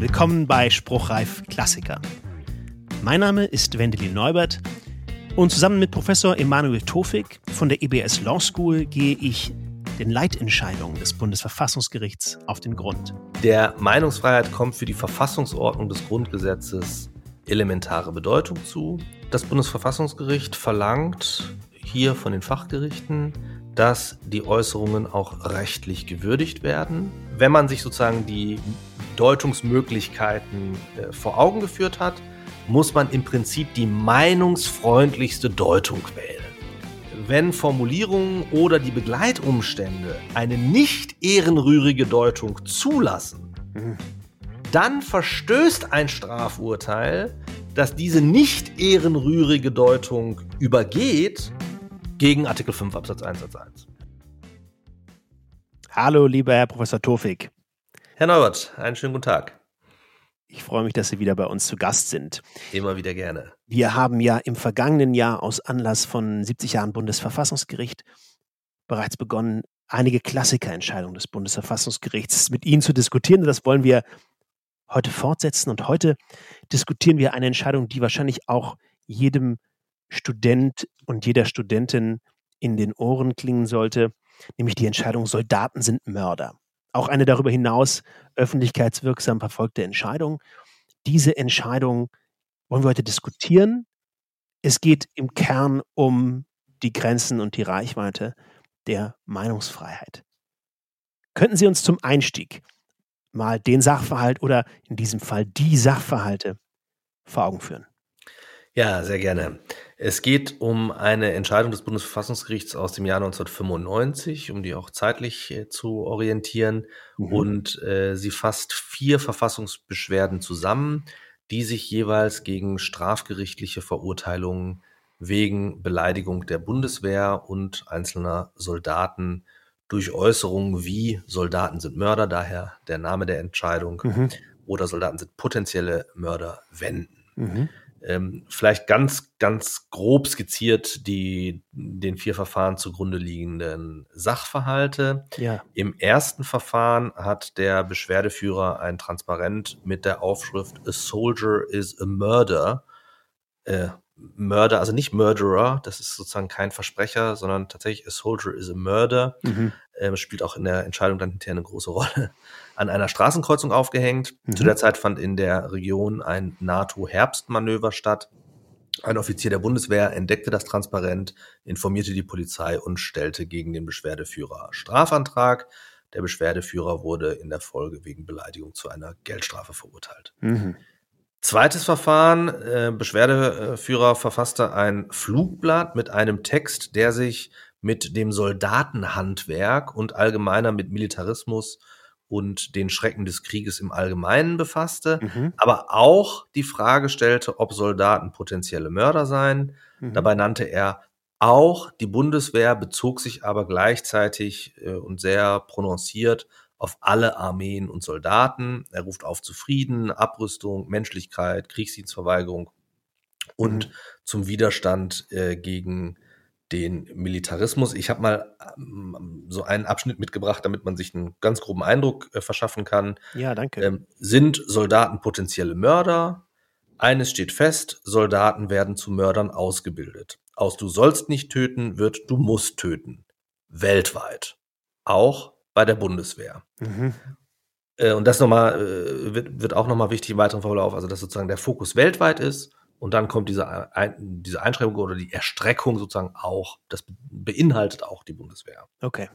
Willkommen bei Spruchreif Klassiker. Mein Name ist Wendelin Neubert und zusammen mit Professor Emanuel Tofik von der EBS Law School gehe ich den Leitentscheidungen des Bundesverfassungsgerichts auf den Grund. Der Meinungsfreiheit kommt für die Verfassungsordnung des Grundgesetzes elementare Bedeutung zu. Das Bundesverfassungsgericht verlangt hier von den Fachgerichten, dass die Äußerungen auch rechtlich gewürdigt werden. Wenn man sich sozusagen die Deutungsmöglichkeiten äh, vor Augen geführt hat, muss man im Prinzip die meinungsfreundlichste Deutung wählen. Wenn Formulierungen oder die Begleitumstände eine nicht ehrenrührige Deutung zulassen, dann verstößt ein Strafurteil, das diese nicht ehrenrührige Deutung übergeht, gegen Artikel 5 Absatz 1 Satz 1. Hallo, lieber Herr Professor Tofik. Herr Neubert, einen schönen guten Tag. Ich freue mich, dass Sie wieder bei uns zu Gast sind. Immer wieder gerne. Wir haben ja im vergangenen Jahr aus Anlass von 70 Jahren Bundesverfassungsgericht bereits begonnen, einige Klassikerentscheidungen des Bundesverfassungsgerichts mit Ihnen zu diskutieren. Das wollen wir heute fortsetzen. Und heute diskutieren wir eine Entscheidung, die wahrscheinlich auch jedem Student und jeder Studentin in den Ohren klingen sollte, nämlich die Entscheidung, Soldaten sind Mörder. Auch eine darüber hinaus öffentlichkeitswirksam verfolgte Entscheidung. Diese Entscheidung wollen wir heute diskutieren. Es geht im Kern um die Grenzen und die Reichweite der Meinungsfreiheit. Könnten Sie uns zum Einstieg mal den Sachverhalt oder in diesem Fall die Sachverhalte vor Augen führen? Ja, sehr gerne. Es geht um eine Entscheidung des Bundesverfassungsgerichts aus dem Jahr 1995, um die auch zeitlich äh, zu orientieren. Mhm. Und äh, sie fasst vier Verfassungsbeschwerden zusammen, die sich jeweils gegen strafgerichtliche Verurteilungen wegen Beleidigung der Bundeswehr und einzelner Soldaten durch Äußerungen wie Soldaten sind Mörder, daher der Name der Entscheidung, mhm. oder Soldaten sind potenzielle Mörder wenden. Mhm. Ähm, vielleicht ganz, ganz grob skizziert die den vier Verfahren zugrunde liegenden Sachverhalte. Ja. Im ersten Verfahren hat der Beschwerdeführer ein Transparent mit der Aufschrift A Soldier is a Murder. Äh, Mörder, also nicht Murderer, das ist sozusagen kein Versprecher, sondern tatsächlich A Soldier is a Murder. Mhm. Ähm, spielt auch in der Entscheidung dann hinterher eine große Rolle an einer Straßenkreuzung aufgehängt. Mhm. Zu der Zeit fand in der Region ein NATO-Herbstmanöver statt. Ein Offizier der Bundeswehr entdeckte das Transparent, informierte die Polizei und stellte gegen den Beschwerdeführer Strafantrag. Der Beschwerdeführer wurde in der Folge wegen Beleidigung zu einer Geldstrafe verurteilt. Mhm. Zweites Verfahren, äh, Beschwerdeführer verfasste ein Flugblatt mit einem Text, der sich mit dem Soldatenhandwerk und allgemeiner mit Militarismus und den Schrecken des Krieges im Allgemeinen befasste, mhm. aber auch die Frage stellte, ob Soldaten potenzielle Mörder seien. Mhm. Dabei nannte er auch die Bundeswehr, bezog sich aber gleichzeitig äh, und sehr prononciert auf alle Armeen und Soldaten. Er ruft auf zu Frieden, Abrüstung, Menschlichkeit, Kriegsdienstverweigerung und mhm. zum Widerstand äh, gegen den Militarismus. Ich habe mal ähm, so einen Abschnitt mitgebracht, damit man sich einen ganz groben Eindruck äh, verschaffen kann. Ja, danke. Ähm, sind Soldaten potenzielle Mörder? Eines steht fest, Soldaten werden zu Mördern ausgebildet. Aus du sollst nicht töten wird du musst töten. Weltweit. Auch bei der Bundeswehr. Mhm. Äh, und das nochmal, äh, wird, wird auch nochmal wichtig im weiteren Verlauf, also dass sozusagen der Fokus weltweit ist und dann kommt diese, ein, diese Einschränkung oder die Erstreckung sozusagen auch. Das beinhaltet auch die Bundeswehr. Okay.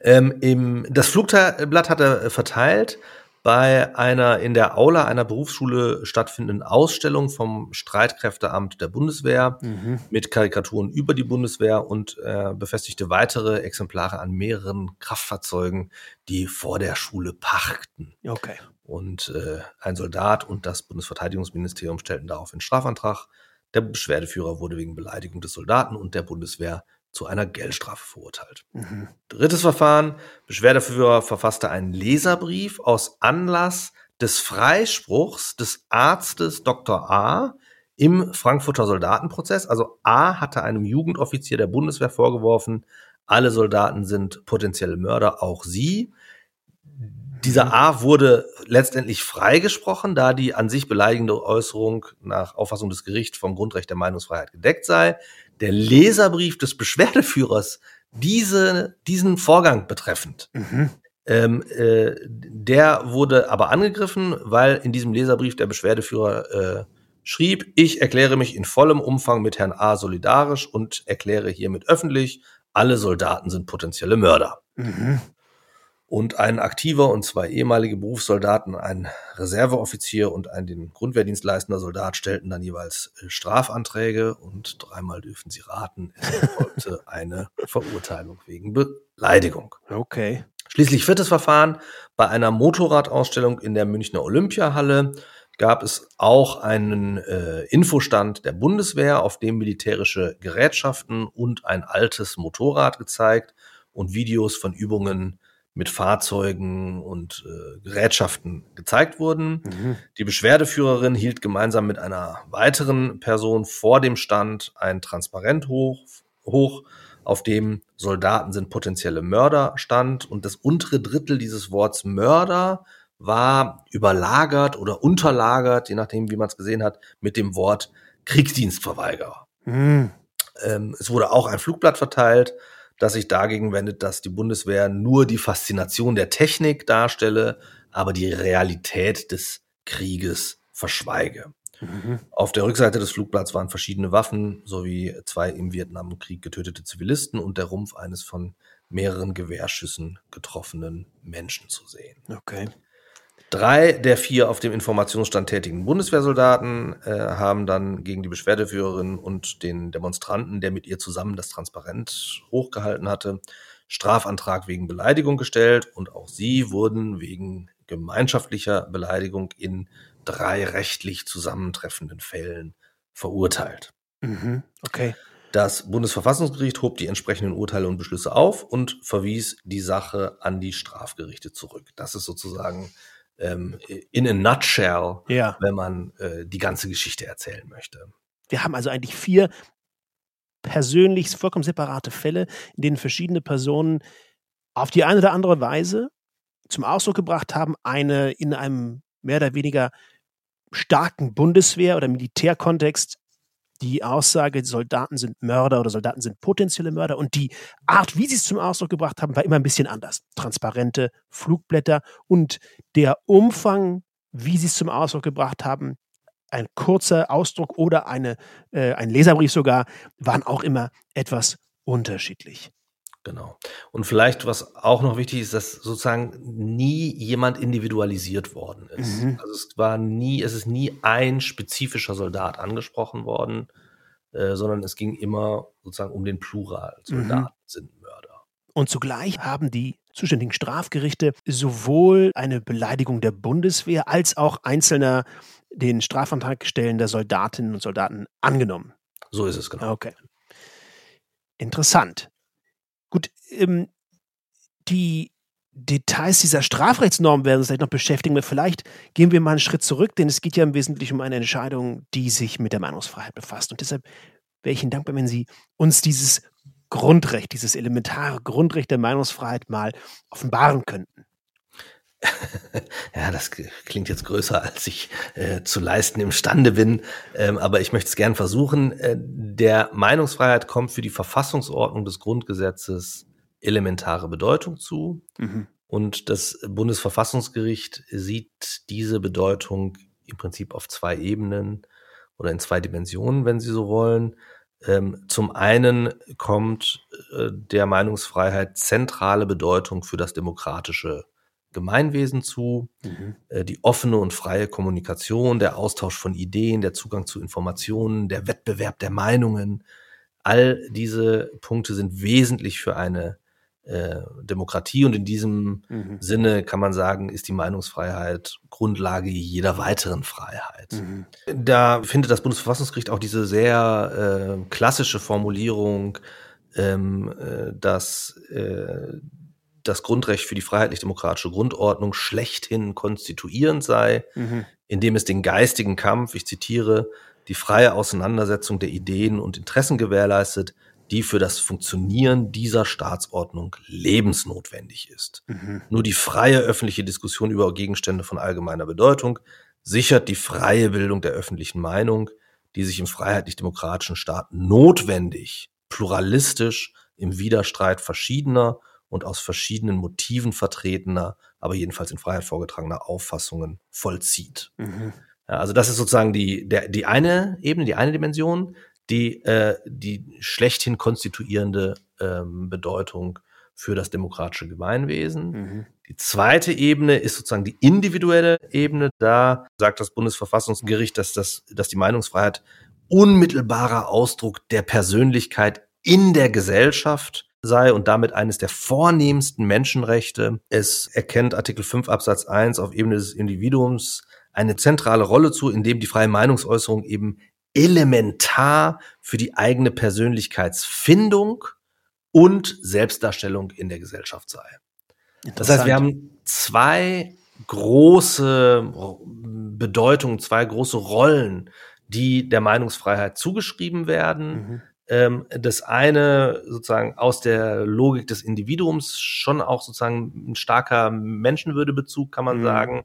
Ähm, im, das Flugblatt hat er verteilt bei einer in der Aula einer Berufsschule stattfindenden Ausstellung vom Streitkräfteamt der Bundeswehr mhm. mit Karikaturen über die Bundeswehr und äh, befestigte weitere Exemplare an mehreren Kraftfahrzeugen, die vor der Schule pachten. Okay. Und äh, ein Soldat und das Bundesverteidigungsministerium stellten daraufhin Strafantrag. Der Beschwerdeführer wurde wegen Beleidigung des Soldaten und der Bundeswehr zu einer Geldstrafe verurteilt. Mhm. Drittes Verfahren. Beschwerdeführer verfasste einen Leserbrief aus Anlass des Freispruchs des Arztes Dr. A. im Frankfurter Soldatenprozess. Also A hatte einem Jugendoffizier der Bundeswehr vorgeworfen, alle Soldaten sind potenzielle Mörder, auch sie dieser A wurde letztendlich freigesprochen, da die an sich beleidigende Äußerung nach Auffassung des Gerichts vom Grundrecht der Meinungsfreiheit gedeckt sei. Der Leserbrief des Beschwerdeführers diese, diesen Vorgang betreffend, mhm. ähm, äh, der wurde aber angegriffen, weil in diesem Leserbrief der Beschwerdeführer äh, schrieb, ich erkläre mich in vollem Umfang mit Herrn A solidarisch und erkläre hiermit öffentlich, alle Soldaten sind potenzielle Mörder. Mhm. Und ein aktiver und zwei ehemalige Berufssoldaten, ein Reserveoffizier und ein den Grundwehrdienst leistender Soldat stellten dann jeweils äh, Strafanträge und dreimal dürfen sie raten, es erfolgte eine Verurteilung wegen Beleidigung. Okay. Schließlich viertes Verfahren. Bei einer Motorradausstellung in der Münchner Olympiahalle gab es auch einen äh, Infostand der Bundeswehr, auf dem militärische Gerätschaften und ein altes Motorrad gezeigt und Videos von Übungen mit Fahrzeugen und äh, Gerätschaften gezeigt wurden. Mhm. Die Beschwerdeführerin hielt gemeinsam mit einer weiteren Person vor dem Stand ein Transparent hoch, hoch auf dem Soldaten sind potenzielle Mörder stand und das untere Drittel dieses Worts Mörder war überlagert oder unterlagert, je nachdem, wie man es gesehen hat, mit dem Wort Kriegsdienstverweigerer. Mhm. Ähm, es wurde auch ein Flugblatt verteilt, das sich dagegen wendet, dass die Bundeswehr nur die Faszination der Technik darstelle, aber die Realität des Krieges verschweige. Mhm. Auf der Rückseite des Flugblatts waren verschiedene Waffen sowie zwei im Vietnamkrieg getötete Zivilisten und der Rumpf eines von mehreren Gewehrschüssen getroffenen Menschen zu sehen. Okay. Drei der vier auf dem Informationsstand tätigen Bundeswehrsoldaten äh, haben dann gegen die Beschwerdeführerin und den Demonstranten, der mit ihr zusammen das Transparent hochgehalten hatte, Strafantrag wegen Beleidigung gestellt und auch sie wurden wegen gemeinschaftlicher Beleidigung in drei rechtlich zusammentreffenden Fällen verurteilt. Mhm, okay. Das Bundesverfassungsgericht hob die entsprechenden Urteile und Beschlüsse auf und verwies die Sache an die Strafgerichte zurück. Das ist sozusagen ähm, in a nutshell, ja. wenn man äh, die ganze Geschichte erzählen möchte. Wir haben also eigentlich vier persönlich vollkommen separate Fälle, in denen verschiedene Personen auf die eine oder andere Weise zum Ausdruck gebracht haben, eine in einem mehr oder weniger starken Bundeswehr- oder Militärkontext die Aussage, Soldaten sind Mörder oder Soldaten sind potenzielle Mörder und die Art, wie sie es zum Ausdruck gebracht haben, war immer ein bisschen anders. Transparente Flugblätter und der Umfang, wie sie es zum Ausdruck gebracht haben, ein kurzer Ausdruck oder eine, äh, ein Leserbrief sogar, waren auch immer etwas unterschiedlich. Genau. Und vielleicht, was auch noch wichtig ist, dass sozusagen nie jemand individualisiert worden ist. Mhm. Also es war nie, es ist nie ein spezifischer Soldat angesprochen worden, äh, sondern es ging immer sozusagen um den Plural. Soldaten mhm. sind Mörder. Und zugleich haben die zuständigen Strafgerichte sowohl eine Beleidigung der Bundeswehr als auch einzelner den Strafantrag stellender Soldatinnen und Soldaten angenommen. So ist es, genau. Okay. Interessant. Gut, ähm, die Details dieser Strafrechtsnorm werden uns vielleicht noch beschäftigen. Aber vielleicht gehen wir mal einen Schritt zurück, denn es geht ja im Wesentlichen um eine Entscheidung, die sich mit der Meinungsfreiheit befasst. Und deshalb wäre ich Ihnen dankbar, wenn Sie uns dieses Grundrecht, dieses elementare Grundrecht der Meinungsfreiheit mal offenbaren könnten. ja, das klingt jetzt größer, als ich äh, zu leisten imstande bin, ähm, aber ich möchte es gern versuchen. Äh, der Meinungsfreiheit kommt für die Verfassungsordnung des Grundgesetzes elementare Bedeutung zu. Mhm. Und das Bundesverfassungsgericht sieht diese Bedeutung im Prinzip auf zwei Ebenen oder in zwei Dimensionen, wenn Sie so wollen. Ähm, zum einen kommt äh, der Meinungsfreiheit zentrale Bedeutung für das demokratische Gemeinwesen zu, mhm. äh, die offene und freie Kommunikation, der Austausch von Ideen, der Zugang zu Informationen, der Wettbewerb der Meinungen. All diese Punkte sind wesentlich für eine äh, Demokratie und in diesem mhm. Sinne kann man sagen, ist die Meinungsfreiheit Grundlage jeder weiteren Freiheit. Mhm. Da findet das Bundesverfassungsgericht auch diese sehr äh, klassische Formulierung, ähm, äh, dass äh, das Grundrecht für die freiheitlich-demokratische Grundordnung schlechthin konstituierend sei, mhm. indem es den geistigen Kampf, ich zitiere, die freie Auseinandersetzung der Ideen und Interessen gewährleistet, die für das Funktionieren dieser Staatsordnung lebensnotwendig ist. Mhm. Nur die freie öffentliche Diskussion über Gegenstände von allgemeiner Bedeutung sichert die freie Bildung der öffentlichen Meinung, die sich im freiheitlich-demokratischen Staat notwendig, pluralistisch, im Widerstreit verschiedener und aus verschiedenen Motiven vertretener, aber jedenfalls in Freiheit vorgetragener Auffassungen vollzieht. Mhm. Also das ist sozusagen die, der, die eine Ebene, die eine Dimension, die, äh, die schlechthin konstituierende ähm, Bedeutung für das demokratische Gemeinwesen. Mhm. Die zweite Ebene ist sozusagen die individuelle Ebene. Da sagt das Bundesverfassungsgericht, dass, das, dass die Meinungsfreiheit unmittelbarer Ausdruck der Persönlichkeit in der Gesellschaft sei und damit eines der vornehmsten Menschenrechte. Es erkennt Artikel 5 Absatz 1 auf Ebene des Individuums eine zentrale Rolle zu, indem die freie Meinungsäußerung eben elementar für die eigene Persönlichkeitsfindung und Selbstdarstellung in der Gesellschaft sei. Das heißt, wir haben zwei große Bedeutungen, zwei große Rollen, die der Meinungsfreiheit zugeschrieben werden. Mhm. Ähm, das eine sozusagen aus der Logik des Individuums schon auch sozusagen ein starker Menschenwürdebezug, kann man mhm. sagen.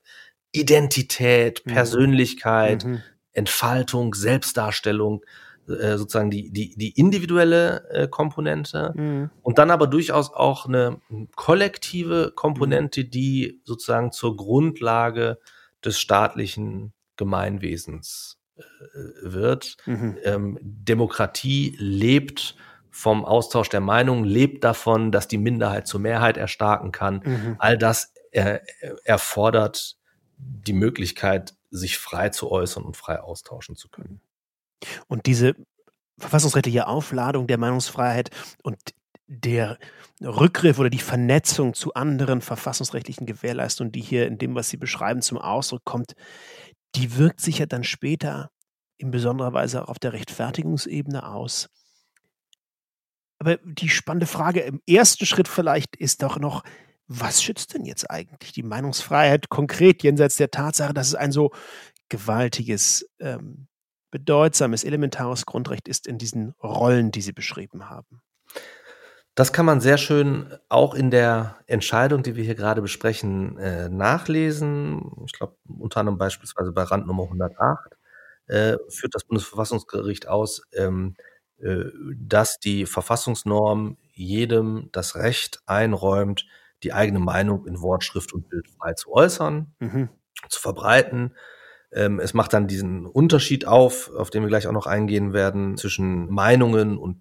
Identität, mhm. Persönlichkeit, mhm. Entfaltung, Selbstdarstellung, äh, sozusagen die, die, die individuelle äh, Komponente mhm. und dann aber durchaus auch eine kollektive Komponente, mhm. die sozusagen zur Grundlage des staatlichen Gemeinwesens wird. Mhm. Ähm, Demokratie lebt vom Austausch der Meinungen, lebt davon, dass die Minderheit zur Mehrheit erstarken kann. Mhm. All das äh, erfordert die Möglichkeit, sich frei zu äußern und frei austauschen zu können. Und diese verfassungsrechtliche Aufladung der Meinungsfreiheit und der Rückgriff oder die Vernetzung zu anderen verfassungsrechtlichen Gewährleistungen, die hier in dem, was Sie beschreiben, zum Ausdruck kommt, die wirkt sich ja dann später in besonderer Weise auch auf der Rechtfertigungsebene aus. Aber die spannende Frage im ersten Schritt vielleicht ist doch noch, was schützt denn jetzt eigentlich die Meinungsfreiheit konkret jenseits der Tatsache, dass es ein so gewaltiges, ähm, bedeutsames, elementares Grundrecht ist in diesen Rollen, die Sie beschrieben haben? Das kann man sehr schön auch in der Entscheidung, die wir hier gerade besprechen, äh, nachlesen. Ich glaube, unter anderem beispielsweise bei Rand Nummer 108 äh, führt das Bundesverfassungsgericht aus, ähm, äh, dass die Verfassungsnorm jedem das Recht einräumt, die eigene Meinung in Wort, Schrift und Bild frei zu äußern, mhm. zu verbreiten. Ähm, es macht dann diesen Unterschied auf, auf den wir gleich auch noch eingehen werden, zwischen Meinungen und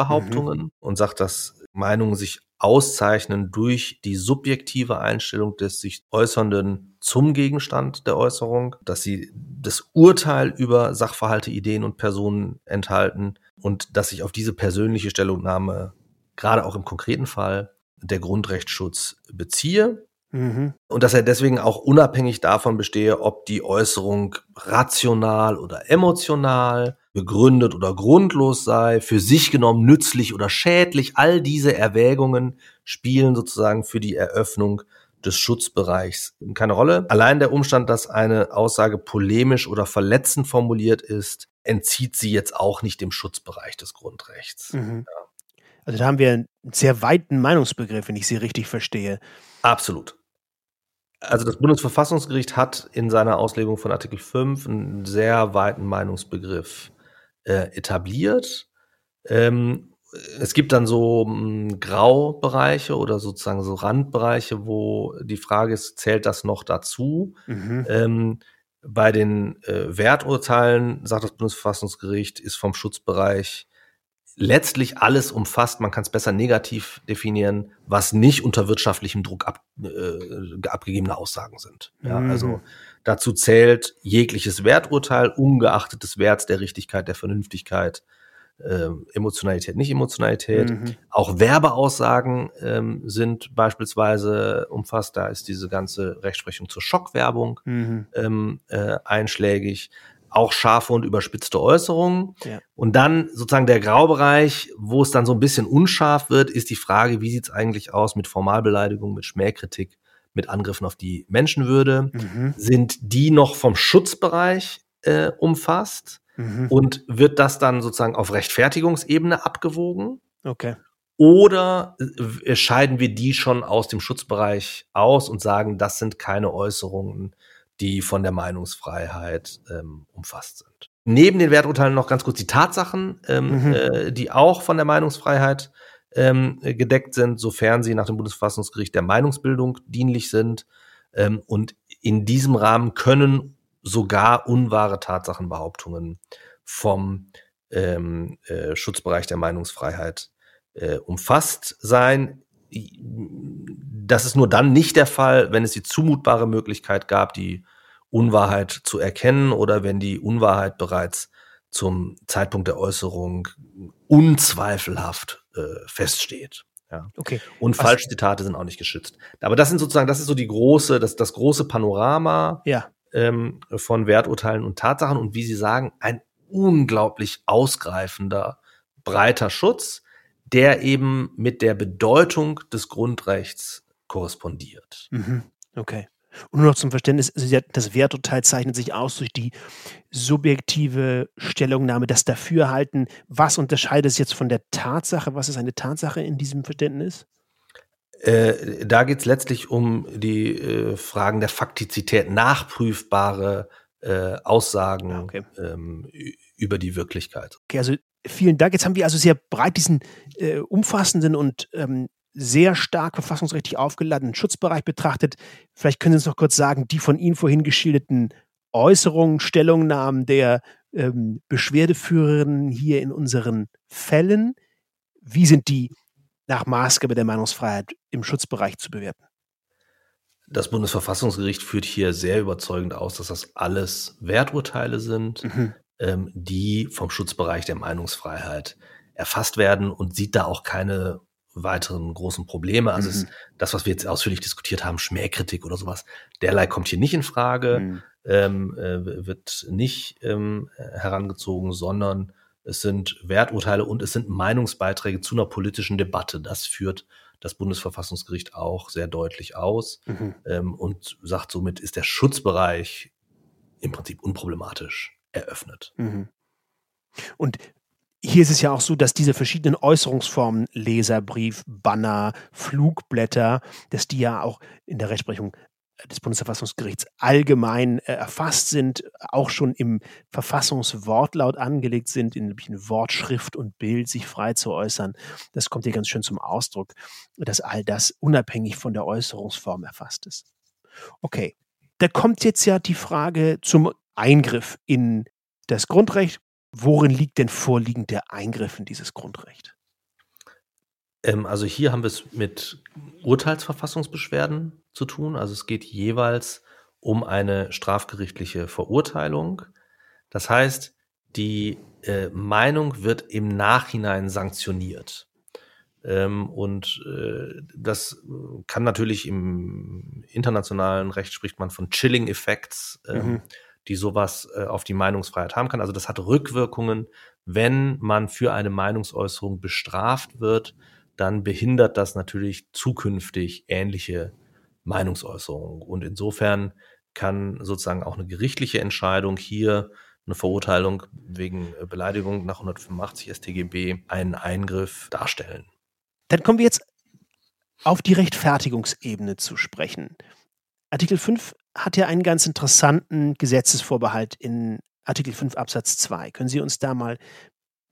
Tatsachenbehauptungen mhm. und sagt, dass Meinungen sich auszeichnen durch die subjektive Einstellung des sich Äußernden zum Gegenstand der Äußerung, dass sie das Urteil über Sachverhalte, Ideen und Personen enthalten und dass sich auf diese persönliche Stellungnahme gerade auch im konkreten Fall der Grundrechtsschutz beziehe. Mhm. Und dass er deswegen auch unabhängig davon bestehe, ob die Äußerung rational oder emotional, begründet oder grundlos sei, für sich genommen nützlich oder schädlich. All diese Erwägungen spielen sozusagen für die Eröffnung des Schutzbereichs keine Rolle. Allein der Umstand, dass eine Aussage polemisch oder verletzend formuliert ist, entzieht sie jetzt auch nicht dem Schutzbereich des Grundrechts. Mhm. Ja. Also da haben wir einen sehr weiten Meinungsbegriff, wenn ich Sie richtig verstehe. Absolut. Also das Bundesverfassungsgericht hat in seiner Auslegung von Artikel 5 einen sehr weiten Meinungsbegriff äh, etabliert. Ähm, es gibt dann so mh, hm, Graubereiche oder sozusagen so Randbereiche, wo die Frage ist, zählt das noch dazu? Mhm. Ähm, bei den äh, Werturteilen, sagt das Bundesverfassungsgericht, ist vom Schutzbereich letztlich alles umfasst, man kann es besser negativ definieren, was nicht unter wirtschaftlichem Druck ab, äh, abgegebene Aussagen sind. Ja, mhm. Also dazu zählt jegliches Werturteil, ungeachtet des Werts, der Richtigkeit, der Vernünftigkeit, äh, Emotionalität, nicht Emotionalität. Mhm. Auch Werbeaussagen ähm, sind beispielsweise umfasst. Da ist diese ganze Rechtsprechung zur Schockwerbung mhm. ähm, äh, einschlägig auch scharfe und überspitzte Äußerungen. Ja. Und dann sozusagen der Graubereich, wo es dann so ein bisschen unscharf wird, ist die Frage, wie sieht es eigentlich aus mit Formalbeleidigung, mit Schmähkritik, mit Angriffen auf die Menschenwürde? Mhm. Sind die noch vom Schutzbereich äh, umfasst? mhm. und wird das dann sozusagen auf Rechtfertigungsebene abgewogen? Okay. Oder äh, scheiden wir die schon aus dem Schutzbereich aus und sagen, das sind keine Äußerungen, die von der Meinungsfreiheit ähm, umfasst sind. Neben den Werturteilen noch ganz kurz die Tatsachen, ähm, mhm. äh, die auch von der Meinungsfreiheit ähm, gedeckt sind, sofern sie nach dem Bundesverfassungsgericht der Meinungsbildung dienlich sind. Ähm, und in diesem Rahmen können sogar unwahre Tatsachenbehauptungen vom ähm, äh, Schutzbereich der Meinungsfreiheit äh, umfasst sein. Das ist nur dann nicht der Fall, wenn es die zumutbare Möglichkeit gab, die Unwahrheit zu erkennen oder wenn die Unwahrheit bereits zum Zeitpunkt der Äußerung unzweifelhaft äh, feststeht. Ja. Okay. Und also, Falschzitate sind auch nicht geschützt. Aber das sind sozusagen, das ist so die große, das, das große Panorama ja. ähm, von Werturteilen und Tatsachen und wie Sie sagen, ein unglaublich ausgreifender, breiter Schutz, der eben mit der Bedeutung des Grundrechts korrespondiert. Mhm. Okay. Und nur noch zum Verständnis, also das Werturteil zeichnet sich aus durch die subjektive Stellungnahme, das Dafürhalten. Was unterscheidet es jetzt von der Tatsache? Was ist eine Tatsache in diesem Verständnis? Äh, da geht es letztlich um die äh, Fragen der Faktizität, nachprüfbare äh, Aussagen ah, okay. ähm, über die Wirklichkeit. Okay, also vielen Dank. Jetzt haben wir also sehr breit diesen äh, umfassenden und ähm, sehr stark verfassungsrechtlich aufgeladenen Schutzbereich betrachtet. Vielleicht können Sie uns noch kurz sagen, die von Ihnen vorhin geschilderten Äußerungen, Stellungnahmen der ähm, Beschwerdeführerinnen hier in unseren Fällen, wie sind die nach Maßgabe der Meinungsfreiheit im Schutzbereich zu bewerten? Das Bundesverfassungsgericht führt hier sehr überzeugend aus, dass das alles Werturteile sind, mhm. ähm, die vom Schutzbereich der Meinungsfreiheit erfasst werden und sieht da auch keine weiteren großen Probleme. Also mhm. es, das, was wir jetzt ausführlich diskutiert haben, Schmähkritik oder sowas, derlei kommt hier nicht in Frage, mhm. ähm, äh, wird nicht ähm, herangezogen, sondern es sind Werturteile und es sind Meinungsbeiträge zu einer politischen Debatte. Das führt das Bundesverfassungsgericht auch sehr deutlich aus mhm. ähm, und sagt, somit ist der Schutzbereich im Prinzip unproblematisch eröffnet. Mhm. Und hier ist es ja auch so, dass diese verschiedenen Äußerungsformen, Leserbrief, Banner, Flugblätter, dass die ja auch in der Rechtsprechung des Bundesverfassungsgerichts allgemein äh, erfasst sind, auch schon im Verfassungswortlaut angelegt sind, in, in Wortschrift und Bild sich frei zu äußern. Das kommt hier ganz schön zum Ausdruck, dass all das unabhängig von der Äußerungsform erfasst ist. Okay, da kommt jetzt ja die Frage zum Eingriff in das Grundrecht. Worin liegt denn vorliegend der Eingriff in dieses Grundrecht? Ähm, also hier haben wir es mit Urteilsverfassungsbeschwerden zu tun. Also es geht jeweils um eine strafgerichtliche Verurteilung. Das heißt, die äh, Meinung wird im Nachhinein sanktioniert. Ähm, und äh, das kann natürlich im internationalen Recht spricht man von Chilling Effects. Ähm, mhm die sowas äh, auf die Meinungsfreiheit haben kann. Also das hat Rückwirkungen. Wenn man für eine Meinungsäußerung bestraft wird, dann behindert das natürlich zukünftig ähnliche Meinungsäußerungen. Und insofern kann sozusagen auch eine gerichtliche Entscheidung hier eine Verurteilung wegen äh, Beleidigung nach 185 StGB einen Eingriff darstellen. Dann kommen wir jetzt auf die Rechtfertigungsebene zu sprechen. Artikel 5 hat ja einen ganz interessanten Gesetzesvorbehalt in Artikel 5 Absatz 2. Können Sie uns da mal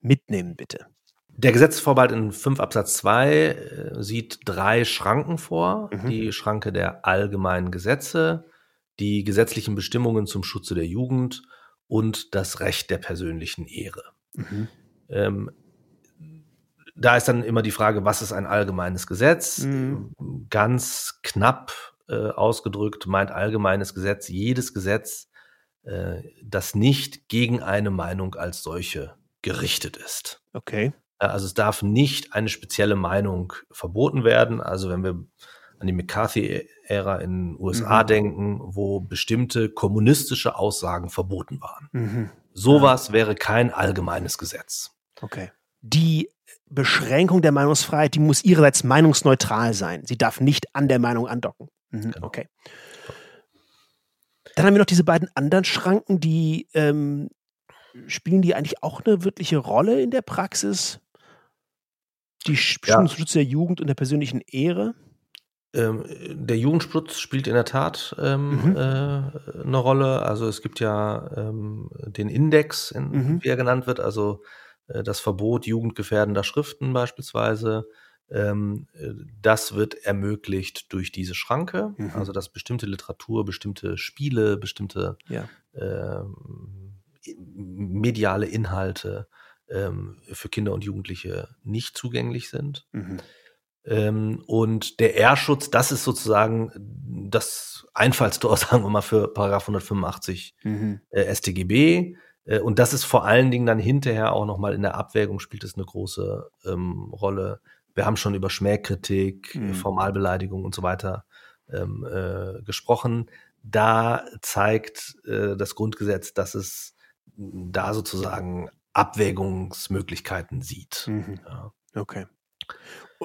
mitnehmen, bitte? Der Gesetzesvorbehalt in 5 Absatz 2 äh, sieht drei Schranken vor. Mhm. Die Schranke der allgemeinen Gesetze, die gesetzlichen Bestimmungen zum Schutze der Jugend und das Recht der persönlichen Ehre. Mhm. Ähm, da ist dann immer die Frage, was ist ein allgemeines Gesetz? Mhm. Ganz knapp äh, ausgedrückt meint allgemeines Gesetz jedes Gesetz, äh, das nicht gegen eine Meinung als solche gerichtet ist. Okay. Also es darf nicht eine spezielle Meinung verboten werden. Also wenn wir an die McCarthy-Ära in den USA mhm. denken, wo bestimmte kommunistische Aussagen verboten waren. Mhm. Sowas ja. wäre kein allgemeines Gesetz. Okay. Die Beschränkung der Meinungsfreiheit, die muss ihrerseits meinungsneutral sein. Sie darf nicht an der Meinung andocken. Mhm, genau. Okay. Dann haben wir noch diese beiden anderen Schranken, die ähm, spielen die eigentlich auch eine wirkliche Rolle in der Praxis? Die Schutz ja. der Jugend und der persönlichen Ehre? Ähm, der Jugendschutz spielt in der Tat ähm, mhm. äh, eine Rolle. Also es gibt ja ähm, den Index, in, mhm. wie er genannt wird, also äh, das Verbot jugendgefährdender Schriften beispielsweise. Ähm, äh, das wird ermöglicht durch diese Schranke, mhm. also dass bestimmte Literatur, bestimmte Spiele, bestimmte ja. ähm, mediale Inhalte ähm, für Kinder und Jugendliche nicht zugänglich sind. Mhm. Ähm, und der Ehrschutz, das ist sozusagen das Einfallstor, sagen wir mal, für Paragraph 185 mhm. äh, StGB. Äh, und das ist vor allen Dingen dann hinterher auch nochmal in der Abwägung spielt es eine große ähm, Rolle. Wir haben schon über Schmähkritik, mhm. Formalbeleidigung und so weiter ähm, äh, gesprochen. Da zeigt äh, das Grundgesetz, dass es da sozusagen Abwägungsmöglichkeiten sieht. Mhm. Ja. Okay.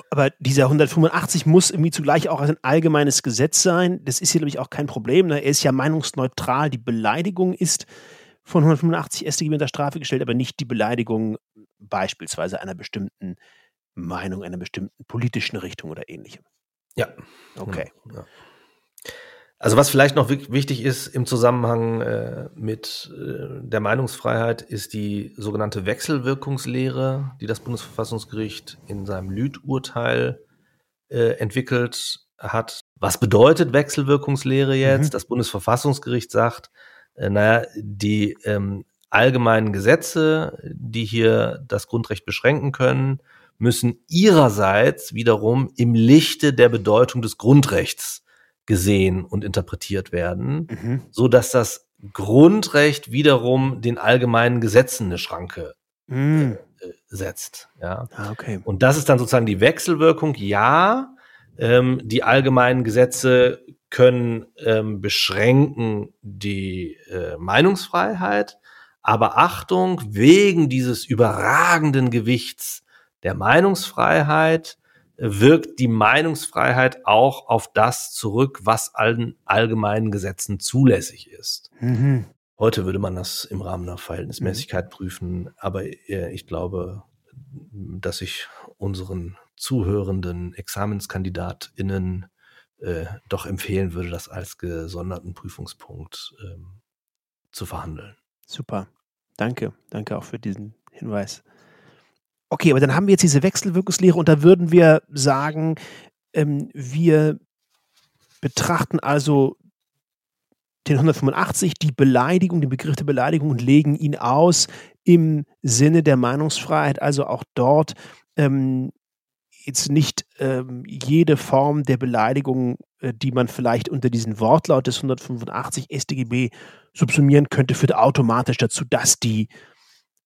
Aber dieser 185 muss irgendwie zugleich auch ein allgemeines Gesetz sein. Das ist hier, glaube ich, auch kein Problem. Ne? Er ist ja meinungsneutral. Die Beleidigung ist von 185 StGB unter Strafe gestellt, aber nicht die Beleidigung beispielsweise einer bestimmten Meinung, einer bestimmten politischen Richtung oder ähnlichem. Ja. Okay. Ja. Also was vielleicht noch wichtig ist im Zusammenhang äh, mit äh, der Meinungsfreiheit, ist die sogenannte Wechselwirkungslehre, die das Bundesverfassungsgericht in seinem Lüth-Urteil äh, entwickelt hat. Was bedeutet Wechselwirkungslehre jetzt? Mhm. Das Bundesverfassungsgericht sagt, äh, naja, die ähm, allgemeinen Gesetze, die hier das Grundrecht beschränken können, müssen ihrerseits wiederum im Lichte der Bedeutung des Grundrechts gesehen und interpretiert werden, mhm. so dass das Grundrecht wiederum den allgemeinen Gesetzen eine Schranke mhm. äh, setzt. Ja. Ah, okay. Und das ist dann sozusagen die Wechselwirkung. Ja, ähm, die allgemeinen Gesetze können ähm, beschränken die äh, Meinungsfreiheit, aber Achtung, wegen dieses überragenden Gewichts der Meinungsfreiheit wirkt die Meinungsfreiheit auch auf das zurück, was allen allgemeinen Gesetzen zulässig ist. Mhm. Heute würde man das im Rahmen der Verhältnismäßigkeit mhm. prüfen, aber äh, ich glaube, dass ich unseren zuhörenden ExamenskandidatInnen äh, doch empfehlen würde, das als gesonderten Prüfungspunkt ähm, zu verhandeln. Super. Danke. Danke auch für diesen Hinweis. Okay, aber dann haben wir jetzt diese Wechselwirkungslehre und da würden wir sagen, ähm, wir betrachten also den 185, die Beleidigung, den Begriff der Beleidigung und legen ihn aus im Sinne der Meinungsfreiheit, also auch dort ähm, jetzt nicht ähm, jede Form der Beleidigung, äh, die man vielleicht unter diesen Wortlaut des 185 StGB subsumieren könnte, führt automatisch dazu, dass die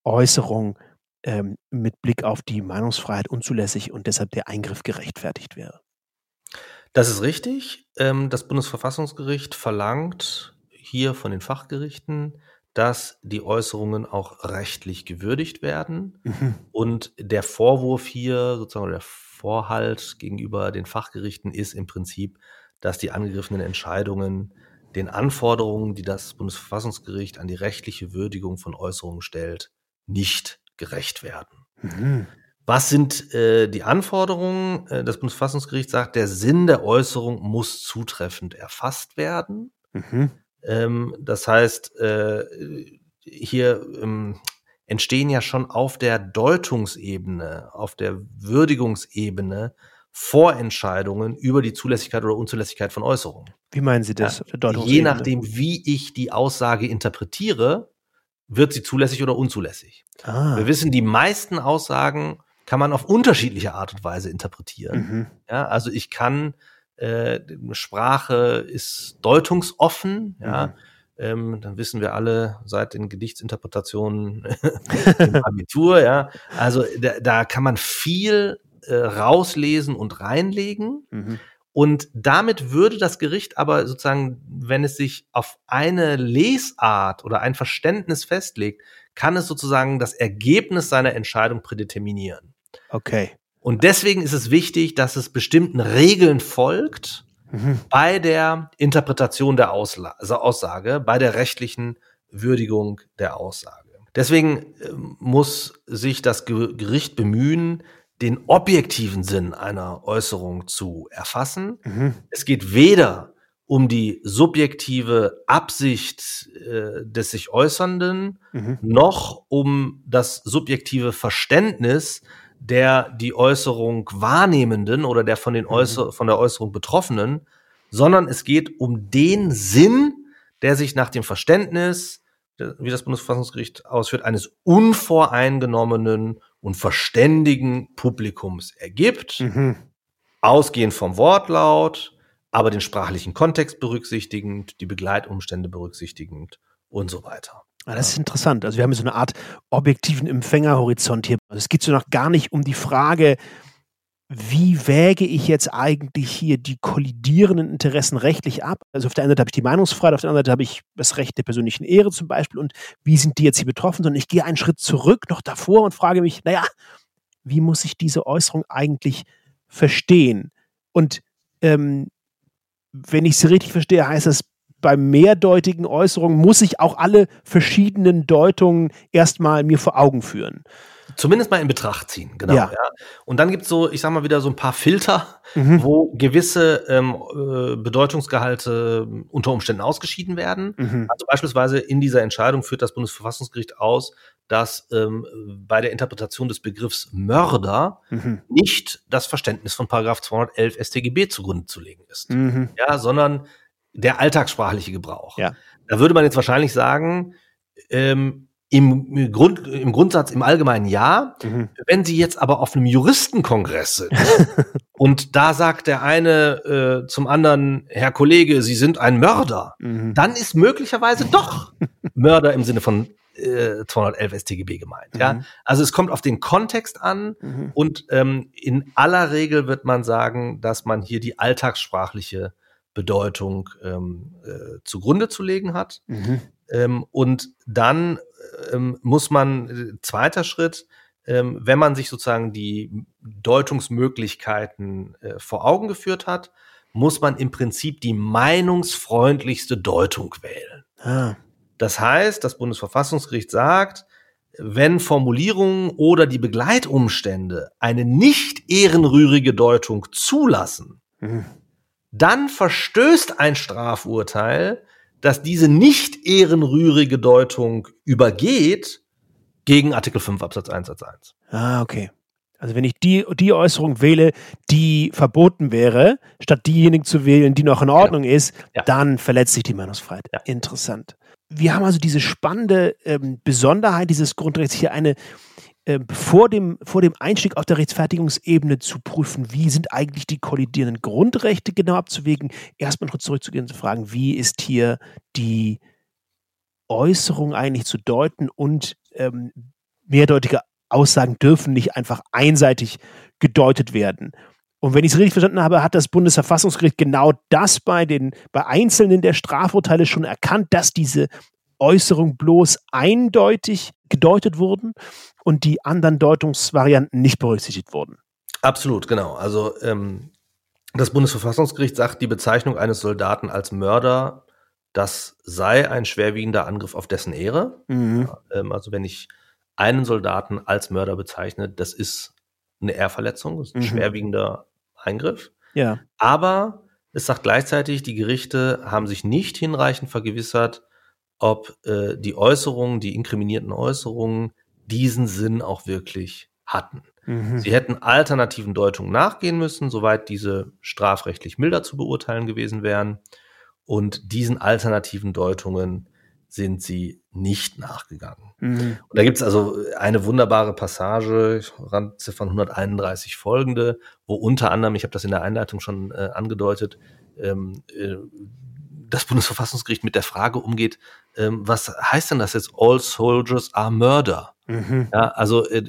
Äußerung ähm, mit Blick auf die Meinungsfreiheit unzulässig und deshalb der Eingriff gerechtfertigt wäre. Das ist richtig. Ähm, das Bundesverfassungsgericht verlangt hier von den Fachgerichten, dass die Äußerungen auch rechtlich gewürdigt werden. Mhm. Und der Vorwurf hier, sozusagen der Vorhalt gegenüber den Fachgerichten ist im Prinzip, dass die angegriffenen Entscheidungen den Anforderungen, die das Bundesverfassungsgericht an die rechtliche Würdigung von Äußerungen stellt, nicht gerecht werden. Mhm. Was sind äh, die Anforderungen? Äh, das Bundesverfassungsgericht sagt, der Sinn der Äußerung muss zutreffend erfasst werden. Mhm. Ähm, das heißt, äh, hier ähm, entstehen ja schon auf der Deutungsebene, auf der Würdigungsebene Vorentscheidungen über die Zulässigkeit oder Unzulässigkeit von Äußerungen. Wie meinen Sie das? Ja, je nachdem, wie ich die Aussage interpretiere, wird sie zulässig oder unzulässig. Ah. Wir wissen, die meisten Aussagen kann man auf unterschiedliche Art und Weise interpretieren. Mhm. Ja, also ich kann äh, Sprache ist deutungsoffen, ja. Mhm. Ähm, dann wissen wir alle seit den Gedichtsinterpretationen im Abitur, ja. Also da, da kann man viel äh, rauslesen und reinlegen. Mhm. Und damit würde das Gericht aber sozusagen, wenn es sich auf eine Lesart oder ein Verständnis festlegt, kann es sozusagen das Ergebnis seiner Entscheidung prädeterminieren. Okay. Und deswegen ist es wichtig, dass es bestimmten Regeln folgt mhm. bei der Interpretation der Ausla also Aussage, bei der rechtlichen Würdigung der Aussage. Deswegen äh, muss sich das Gericht bemühen, den objektiven Sinn einer Äußerung zu erfassen. Mhm. Es geht weder um die subjektive Absicht äh, des sich Äußernden, mhm. noch um das subjektive Verständnis der die Äußerung Wahrnehmenden oder der von, den mhm. Äußer von der Äußerung Betroffenen, sondern es geht um den Sinn, der sich nach dem Verständnis, wie das Bundesverfassungsgericht ausführt, eines unvoreingenommenen und verständigen Publikums ergibt, mhm. ausgehend vom Wortlaut, aber den sprachlichen Kontext berücksichtigend, die Begleitumstände berücksichtigend und so weiter. Ah, das ist interessant. Also wir haben so eine Art objektiven Empfängerhorizont hier. Also es geht so noch gar nicht um die Frage, wie wäge ich jetzt eigentlich hier die kollidierenden Interessen rechtlich ab? Also auf der einen Seite habe ich die Meinungsfreiheit, auf der anderen Seite habe ich das Recht der persönlichen Ehre zum Beispiel und wie sind die jetzt hier betroffen? Sondern ich gehe einen Schritt zurück noch davor und frage mich, naja, wie muss ich diese Äußerung eigentlich verstehen? Und ähm, wenn ich sie richtig verstehe, heißt das, bei mehrdeutigen Äußerungen muss ich auch alle verschiedenen Deutungen erstmal mir vor Augen führen. Zumindest mal in Betracht ziehen, genau. Ja. ja. Und dann gibt es so, ich sag mal wieder so ein paar Filter, mhm. wo gewisse ähm, äh, Bedeutungsgehalte unter Umständen ausgeschieden werden. Mhm. Also beispielsweise in dieser Entscheidung führt das Bundesverfassungsgericht aus, dass ähm, bei der Interpretation des Begriffs Mörder mhm. nicht das Verständnis von Paragraph 211 StGB zugrunde zu legen ist. Mhm. Ja, sondern der alltagssprachliche Gebrauch. Ja. Da würde man jetzt wahrscheinlich sagen, ähm, im, Grund, im Grundsatz im Allgemeinen ja. Mhm. Wenn Sie jetzt aber auf einem Juristenkongress sind und da sagt der eine äh, zum anderen, Herr Kollege, Sie sind ein Mörder, mhm. dann ist möglicherweise doch Mörder im Sinne von äh, 211 StGB gemeint. Mhm. Ja? Also es kommt auf den Kontext an mhm. und ähm, in aller Regel wird man sagen, dass man hier die alltagssprachliche Bedeutung ähm, äh, zugrunde zu legen hat. Mhm. Ähm, und dann ähm, muss man, äh, zweiter Schritt, ähm, wenn man sich sozusagen die Deutungsmöglichkeiten äh, vor Augen geführt hat, muss man im Prinzip die meinungsfreundlichste Deutung wählen. Ah. Das heißt, das Bundesverfassungsgericht sagt, wenn Formulierungen oder die Begleitumstände eine nicht ehrenrührige Deutung zulassen, mhm dann verstößt ein Strafurteil, dass diese nicht ehrenrührige Deutung übergeht, gegen Artikel 5 Absatz 1 Satz 1. Ah, okay. Also wenn ich die, die Äußerung wähle, die verboten wäre, statt diejenige zu wählen, die noch in Ordnung genau. ist, ja. dann verletzt sich die Meinungsfreiheit. Ja. Interessant. Wir haben also diese spannende ähm, Besonderheit dieses Grundrechts hier eine äh, vor, dem, vor dem Einstieg auf der Rechtsfertigungsebene zu prüfen, wie sind eigentlich die kollidierenden Grundrechte genau abzuwägen, erstmal noch zurückzugehen und zu fragen, wie ist hier die Äußerung eigentlich zu deuten und ähm, mehrdeutige Aussagen dürfen nicht einfach einseitig gedeutet werden. Und wenn ich es richtig verstanden habe, hat das Bundesverfassungsgericht genau das bei den bei einzelnen der Strafurteile schon erkannt, dass diese Äußerung bloß eindeutig gedeutet wurden und die anderen Deutungsvarianten nicht berücksichtigt wurden. Absolut, genau. Also ähm, das Bundesverfassungsgericht sagt, die Bezeichnung eines Soldaten als Mörder, das sei ein schwerwiegender Angriff auf dessen Ehre. Mhm. Ähm, also wenn ich einen Soldaten als Mörder bezeichne, das ist eine Ehrverletzung, das ist ein mhm. schwerwiegender Eingriff. Ja. Aber es sagt gleichzeitig, die Gerichte haben sich nicht hinreichend vergewissert, ob äh, die Äußerungen, die inkriminierten Äußerungen diesen Sinn auch wirklich hatten. Mhm. Sie hätten alternativen Deutungen nachgehen müssen, soweit diese strafrechtlich milder zu beurteilen gewesen wären. Und diesen alternativen Deutungen sind sie nicht nachgegangen. Mhm. Und da gibt es also eine wunderbare Passage, Randziffern 131 folgende, wo unter anderem, ich habe das in der Einleitung schon äh, angedeutet, ähm, äh, das Bundesverfassungsgericht mit der Frage umgeht, ähm, was heißt denn das jetzt? All soldiers are murder. Mhm. Ja, also äh,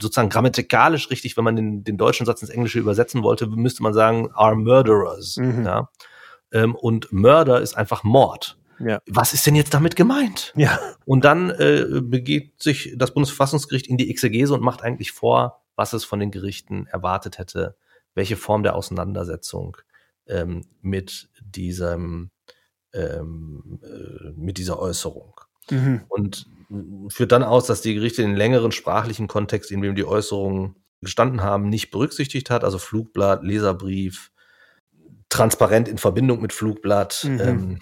sozusagen grammatikalisch richtig, wenn man den, den deutschen Satz ins Englische übersetzen wollte, müsste man sagen, are murderers. Mhm. Ja? Ähm, und Murder ist einfach Mord. Ja. Was ist denn jetzt damit gemeint? Ja. Und dann äh, begeht sich das Bundesverfassungsgericht in die Exegese und macht eigentlich vor, was es von den Gerichten erwartet hätte, welche Form der Auseinandersetzung ähm, mit diesem ähm, äh, mit dieser Äußerung Mhm. Und führt dann aus, dass die Gerichte den längeren sprachlichen Kontext, in dem die Äußerungen gestanden haben, nicht berücksichtigt hat. Also Flugblatt, Leserbrief, transparent in Verbindung mit Flugblatt. Mhm. Ähm,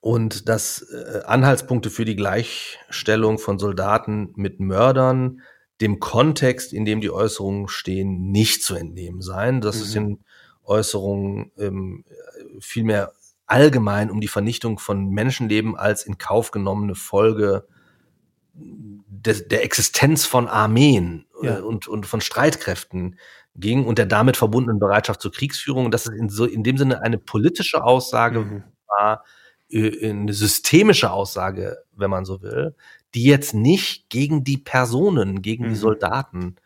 und dass äh, Anhaltspunkte für die Gleichstellung von Soldaten mit Mördern dem Kontext, in dem die Äußerungen stehen, nicht zu entnehmen sein. Das mhm. ist in Äußerungen ähm, vielmehr allgemein um die Vernichtung von Menschenleben als in Kauf genommene Folge de, der Existenz von Armeen äh, ja. und, und von Streitkräften ging und der damit verbundenen Bereitschaft zur Kriegsführung. Und dass es in, so, in dem Sinne eine politische Aussage mhm. war, äh, eine systemische Aussage, wenn man so will, die jetzt nicht gegen die Personen, gegen mhm. die Soldaten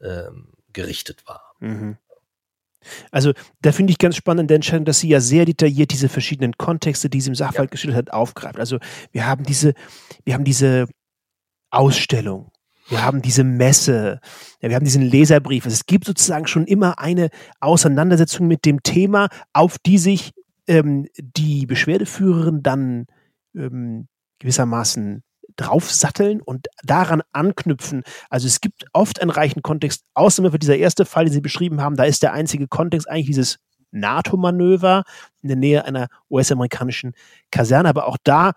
ähm, gerichtet war. Mhm. Also da finde ich ganz spannend der Entscheidung, dass sie ja sehr detailliert diese verschiedenen Kontexte, die sie im Sachverhalt ja. geschildert hat, aufgreift. Also wir haben diese, wir haben diese Ausstellung, wir haben diese Messe, ja, wir haben diesen Leserbrief. Also es gibt sozusagen schon immer eine Auseinandersetzung mit dem Thema, auf die sich ähm, die Beschwerdeführerin dann ähm, gewissermaßen draufsatteln und daran anknüpfen. Also es gibt oft einen reichen Kontext, außer für dieser erste Fall, den Sie beschrieben haben, da ist der einzige Kontext eigentlich dieses NATO-Manöver in der Nähe einer US-amerikanischen Kaserne. Aber auch da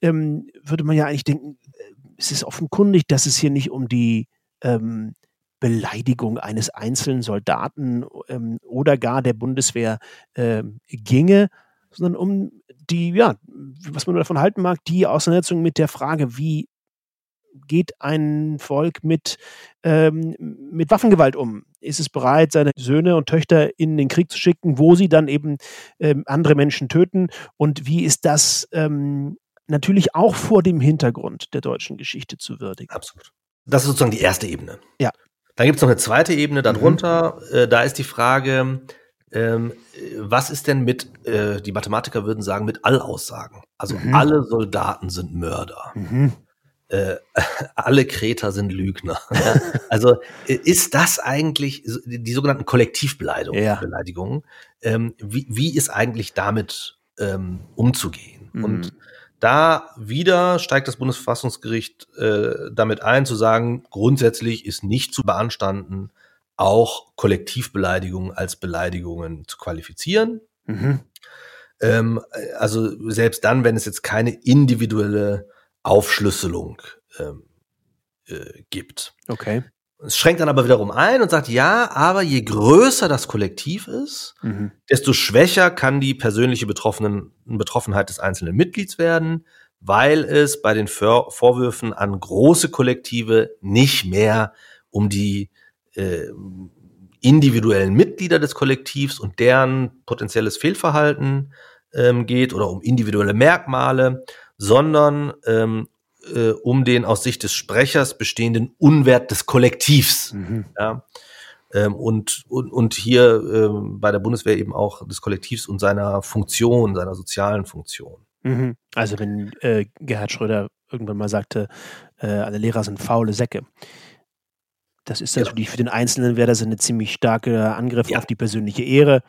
ähm, würde man ja eigentlich denken, äh, es ist offenkundig, dass es hier nicht um die ähm, Beleidigung eines einzelnen Soldaten ähm, oder gar der Bundeswehr äh, ginge, sondern um die, ja, was man davon halten mag, die Auseinandersetzung mit der Frage, wie geht ein Volk mit, ähm, mit Waffengewalt um? Ist es bereit, seine Söhne und Töchter in den Krieg zu schicken, wo sie dann eben ähm, andere Menschen töten? Und wie ist das ähm, natürlich auch vor dem Hintergrund der deutschen Geschichte zu würdigen? Absolut. Das ist sozusagen die erste Ebene. Ja. Dann gibt es noch eine zweite Ebene darunter. Mhm. Äh, da ist die Frage, ähm, was ist denn mit, äh, die Mathematiker würden sagen, mit Allaussagen? Also mhm. alle Soldaten sind Mörder. Mhm. Äh, alle Kreter sind Lügner. Also äh, ist das eigentlich die, die sogenannten Kollektivbeleidigungen? Ja. Beleidigungen, ähm, wie, wie ist eigentlich damit ähm, umzugehen? Mhm. Und da wieder steigt das Bundesverfassungsgericht äh, damit ein, zu sagen, grundsätzlich ist nicht zu beanstanden, auch Kollektivbeleidigungen als Beleidigungen zu qualifizieren. Mhm. Ähm, also selbst dann, wenn es jetzt keine individuelle Aufschlüsselung ähm, äh, gibt. Okay. Es schränkt dann aber wiederum ein und sagt, ja, aber je größer das Kollektiv ist, mhm. desto schwächer kann die persönliche Betroffenen, Betroffenheit des einzelnen Mitglieds werden, weil es bei den Vorwürfen an große Kollektive nicht mehr um die äh, individuellen Mitglieder des Kollektivs und deren potenzielles Fehlverhalten ähm, geht oder um individuelle Merkmale, sondern ähm, äh, um den aus Sicht des Sprechers bestehenden Unwert des Kollektivs. Mhm. Ja? Ähm, und, und, und hier ähm, bei der Bundeswehr eben auch des Kollektivs und seiner Funktion, seiner sozialen Funktion. Mhm. Also wenn äh, Gerhard Schröder irgendwann mal sagte, äh, alle Lehrer sind faule Säcke, das ist natürlich ja. für den Einzelnen wäre das eine ziemlich starke Angriff ja. auf die persönliche Ehre.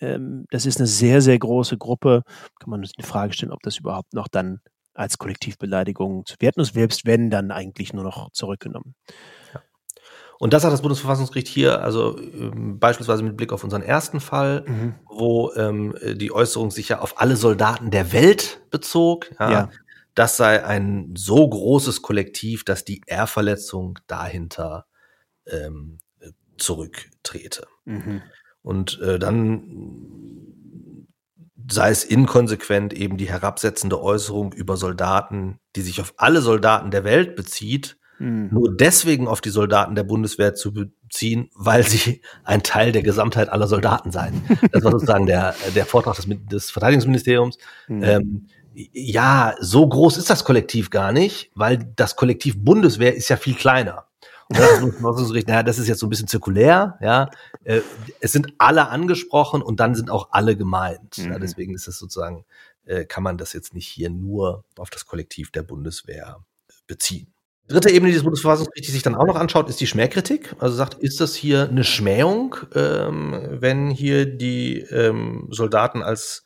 Ähm, das ist eine sehr, sehr große Gruppe. Kann man sich die Frage stellen, ob das überhaupt noch dann als Kollektivbeleidigung zu werten ist, selbst wenn dann eigentlich nur noch zurückgenommen. Ja. Und das hat das Bundesverfassungsgericht hier, also ähm, beispielsweise mit Blick auf unseren ersten Fall, mhm. wo ähm, die Äußerung sich ja auf alle Soldaten der Welt bezog. Ja, ja. Das sei ein so großes Kollektiv, dass die Ehrverletzung dahinter ähm, zurücktrete. Mhm. Und äh, dann sei es inkonsequent eben die herabsetzende Äußerung über Soldaten, die sich auf alle Soldaten der Welt bezieht, mhm. nur deswegen auf die Soldaten der Bundeswehr zu beziehen, weil sie ein Teil der Gesamtheit aller Soldaten seien. Das war sozusagen der, der Vortrag des, des Verteidigungsministeriums. Mhm. Ähm, ja, so groß ist das Kollektiv gar nicht, weil das Kollektiv Bundeswehr ist ja viel kleiner. Das Verfassungsgericht, naja, das ist jetzt so ein bisschen zirkulär, ja. Äh, es sind alle angesprochen und dann sind auch alle gemeint. Mhm. Ja, deswegen ist es sozusagen, äh, kann man das jetzt nicht hier nur auf das Kollektiv der Bundeswehr beziehen. Dritte Ebene, die das Bundesverfassungsgericht sich dann auch noch anschaut, ist die Schmähkritik. Also sagt, ist das hier eine Schmähung, ähm, wenn hier die ähm, Soldaten als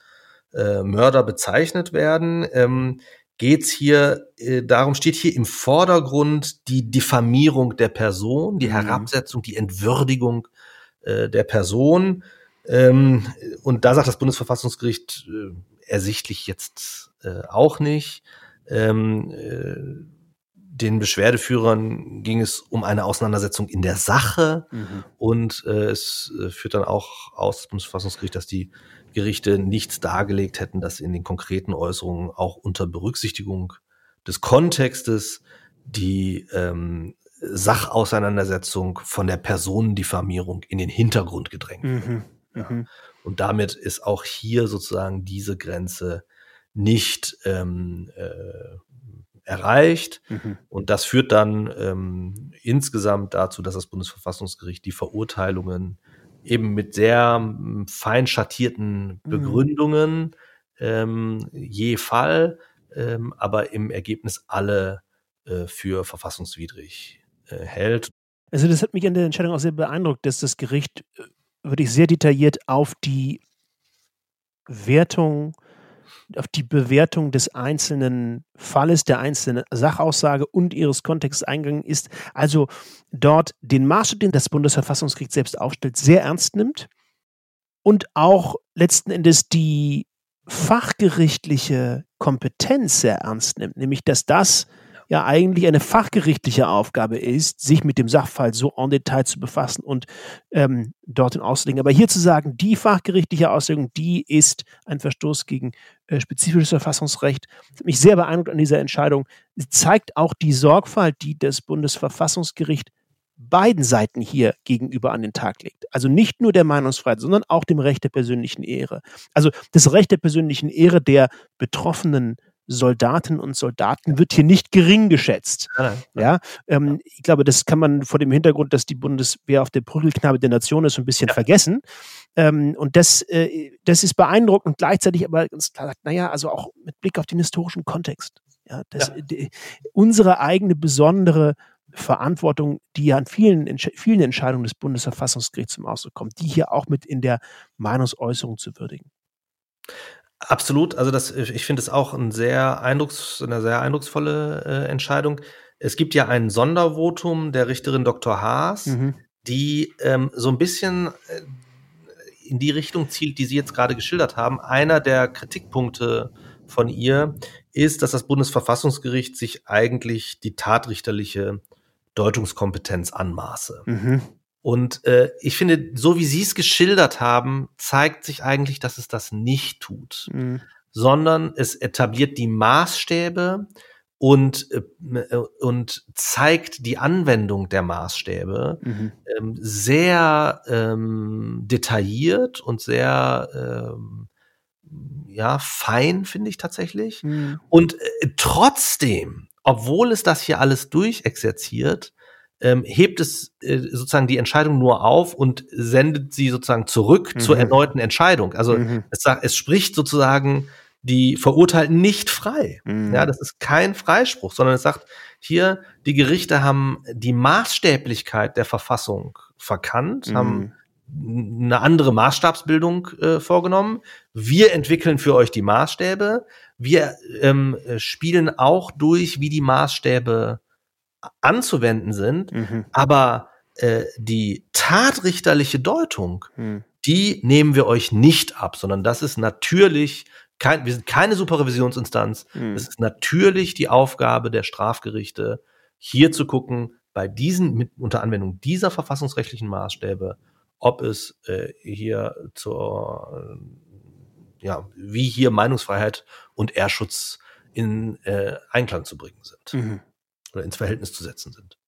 äh, Mörder bezeichnet werden? Ähm, geht's hier, äh, darum steht hier im Vordergrund die Diffamierung der Person, die mhm. Herabsetzung, die Entwürdigung äh, der Person. Ähm, und da sagt das Bundesverfassungsgericht äh, ersichtlich jetzt äh, auch nicht. Ähm, äh, den Beschwerdeführern ging es um eine Auseinandersetzung in der Sache mhm. und äh, es äh, führt dann auch aus das Bundesverfassungsgericht, dass die Gerichte nichts dargelegt hätten, das in den konkreten Äußerungen auch unter Berücksichtigung des Kontextes die ähm, Sachauseinandersetzung von der Personendiffamierung in den Hintergrund gedrängt mhm. Ja. Mhm. Und damit ist auch hier sozusagen diese Grenze nicht ähm, äh, erreicht. Mhm. Und das führt dann ähm, insgesamt dazu, dass das Bundesverfassungsgericht die Verurteilungen eben mit sehr ähm, fein schattierten mhm. Begründungen mhm. ähm, je Fall, ähm, aber im Ergebnis alle äh, für verfassungswidrig äh, hält. Also das hat mich an der Entscheidung auch sehr beeindruckt, dass das Gericht äh, wirklich sehr detailliert auf die Wertung auf die Bewertung des einzelnen Falles, der einzelnen Sachaussage und ihres Kontexts eingegangen ist, also dort den Maßstab, den das Bundesverfassungsgericht selbst aufstellt, sehr ernst nimmt und auch letzten Endes die fachgerichtliche Kompetenz sehr ernst nimmt, nämlich dass das ja eigentlich eine fachgerichtliche Aufgabe ist, sich mit dem Sachfall so en Detail zu befassen und ähm, dorthin auszulegen. Aber hier zu sagen, die fachgerichtliche Auslegung, die ist ein Verstoß gegen äh, spezifisches Verfassungsrecht, hat mich sehr beeindruckt an dieser Entscheidung. Sie zeigt auch die Sorgfalt, die das Bundesverfassungsgericht beiden Seiten hier gegenüber an den Tag legt. Also nicht nur der Meinungsfreiheit, sondern auch dem Recht der persönlichen Ehre. Also das Recht der persönlichen Ehre der betroffenen Soldaten und Soldaten wird hier nicht gering geschätzt. Ja, ja ähm, ich glaube, das kann man vor dem Hintergrund, dass die Bundeswehr auf der Prügelknabe der Nation ist, ein bisschen ja. vergessen. Ähm, und das, äh, das ist beeindruckend, gleichzeitig aber ganz klar sagt, naja, also auch mit Blick auf den historischen Kontext. Ja, das, ja. Die, unsere eigene besondere Verantwortung, die ja an vielen, vielen Entscheidungen des Bundesverfassungsgerichts zum Ausdruck kommt, die hier auch mit in der Meinungsäußerung zu würdigen. Absolut, also das, ich finde es auch ein sehr eindrucks, eine sehr eindrucksvolle äh, Entscheidung. Es gibt ja ein Sondervotum der Richterin Dr. Haas, mhm. die ähm, so ein bisschen äh, in die Richtung zielt, die Sie jetzt gerade geschildert haben. Einer der Kritikpunkte von ihr ist, dass das Bundesverfassungsgericht sich eigentlich die tatrichterliche Deutungskompetenz anmaße. Mhm. Und äh, ich finde, so wie Sie es geschildert haben, zeigt sich eigentlich, dass es das nicht tut, mhm. sondern es etabliert die Maßstäbe und, äh, und zeigt die Anwendung der Maßstäbe mhm. ähm, sehr ähm, detailliert und sehr ähm, ja fein, finde ich tatsächlich. Mhm. Und äh, trotzdem, obwohl es das hier alles durchexerziert, ähm, hebt es äh, sozusagen die Entscheidung nur auf und sendet sie sozusagen zurück mhm. zur erneuten Entscheidung. Also mhm. es, sagt, es spricht sozusagen die Verurteilten nicht frei. Mhm. Ja, das ist kein Freispruch, sondern es sagt hier, die Gerichte haben die Maßstäblichkeit der Verfassung verkannt, mhm. haben eine andere Maßstabsbildung äh, vorgenommen. Wir entwickeln für euch die Maßstäbe. Wir ähm, spielen auch durch, wie die Maßstäbe anzuwenden sind, mhm. aber äh, die tatrichterliche Deutung, mhm. die nehmen wir euch nicht ab, sondern das ist natürlich kein, wir sind keine Superrevisionsinstanz. Mhm. Es ist natürlich die Aufgabe der Strafgerichte, hier zu gucken, bei diesen, mit, unter Anwendung dieser verfassungsrechtlichen Maßstäbe, ob es äh, hier zur, äh, ja, wie hier Meinungsfreiheit und Ehrschutz in äh, Einklang zu bringen sind. Mhm oder ins Verhältnis zu setzen sind.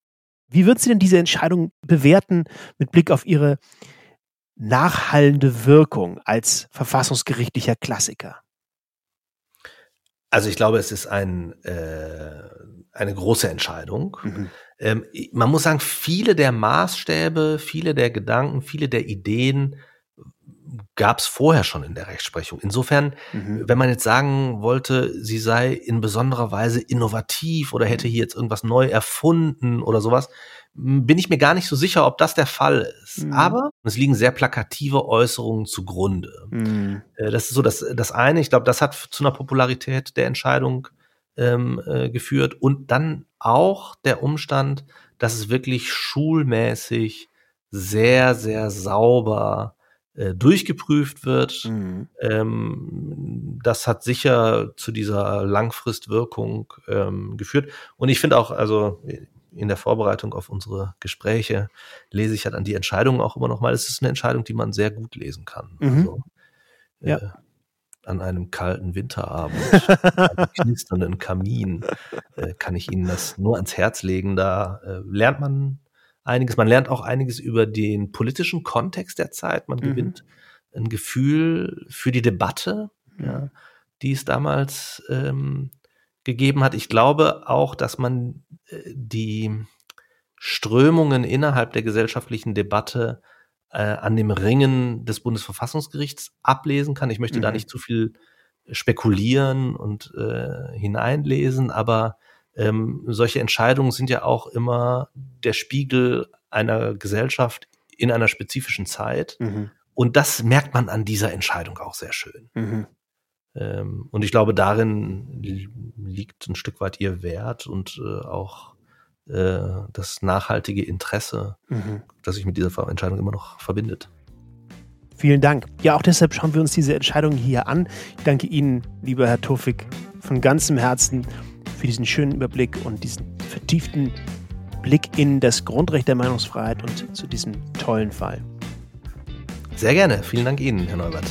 Wie würden Sie denn diese Entscheidung bewerten mit Blick auf Ihre nachhallende Wirkung als verfassungsgerichtlicher Klassiker? Also ich glaube, es ist ein, äh, eine große Entscheidung. Mhm. Ähm, man muss sagen, viele der Maßstäbe, viele der Gedanken, viele der Ideen gab es vorher schon in der Rechtsprechung. Insofern, mhm. wenn man jetzt sagen wollte, sie sei in besonderer Weise innovativ oder hätte hier jetzt irgendwas neu erfunden oder sowas, bin ich mir gar nicht so sicher, ob das der Fall ist. Mhm. Aber es liegen sehr plakative Äußerungen zugrunde. Mhm. Äh, das ist so das, das eine. Ich glaube, das hat zu einer Popularität der Entscheidung ähm, äh, geführt und dann auch der Umstand, dass es wirklich schulmäßig sehr, sehr sauber äh, durchgeprüft wird. Mhm. Ähm, das hat sicher zu dieser Langfristwirkung ähm, geführt. Und ich finde auch, also in der Vorbereitung auf unsere Gespräche lese ich halt an die Entscheidungen auch immer noch mal. Es ist eine Entscheidung, die man sehr gut lesen kann. Mhm. Also, ja. Äh, an einem kalten Winterabend, einem knisternden Kamin, äh, kann ich Ihnen das nur ans Herz legen. Da äh, lernt man einiges. Man lernt auch einiges über den politischen Kontext der Zeit. Man mhm. gewinnt ein Gefühl für die Debatte, ja, die es damals ähm, gegeben hat. Ich glaube auch, dass man äh, die Strömungen innerhalb der gesellschaftlichen Debatte äh, an dem Ringen des Bundesverfassungsgerichts ablesen kann. Ich möchte mhm. da nicht zu viel spekulieren und äh, hineinlesen, aber ähm, solche Entscheidungen sind ja auch immer der Spiegel einer Gesellschaft in einer spezifischen Zeit. Mhm. Und das merkt man an dieser Entscheidung auch sehr schön. Mhm. Ähm, und ich glaube, darin liegt ein Stück weit ihr Wert und äh, auch äh, das nachhaltige Interesse, mhm. das sich mit dieser Entscheidung immer noch verbindet. Vielen Dank. Ja, auch deshalb schauen wir uns diese Entscheidung hier an. Ich danke Ihnen, lieber Herr Tofik, von ganzem Herzen für diesen schönen Überblick und diesen vertieften Blick in das Grundrecht der Meinungsfreiheit und zu diesem tollen Fall. Sehr gerne. Vielen Dank Ihnen, Herr Neubert.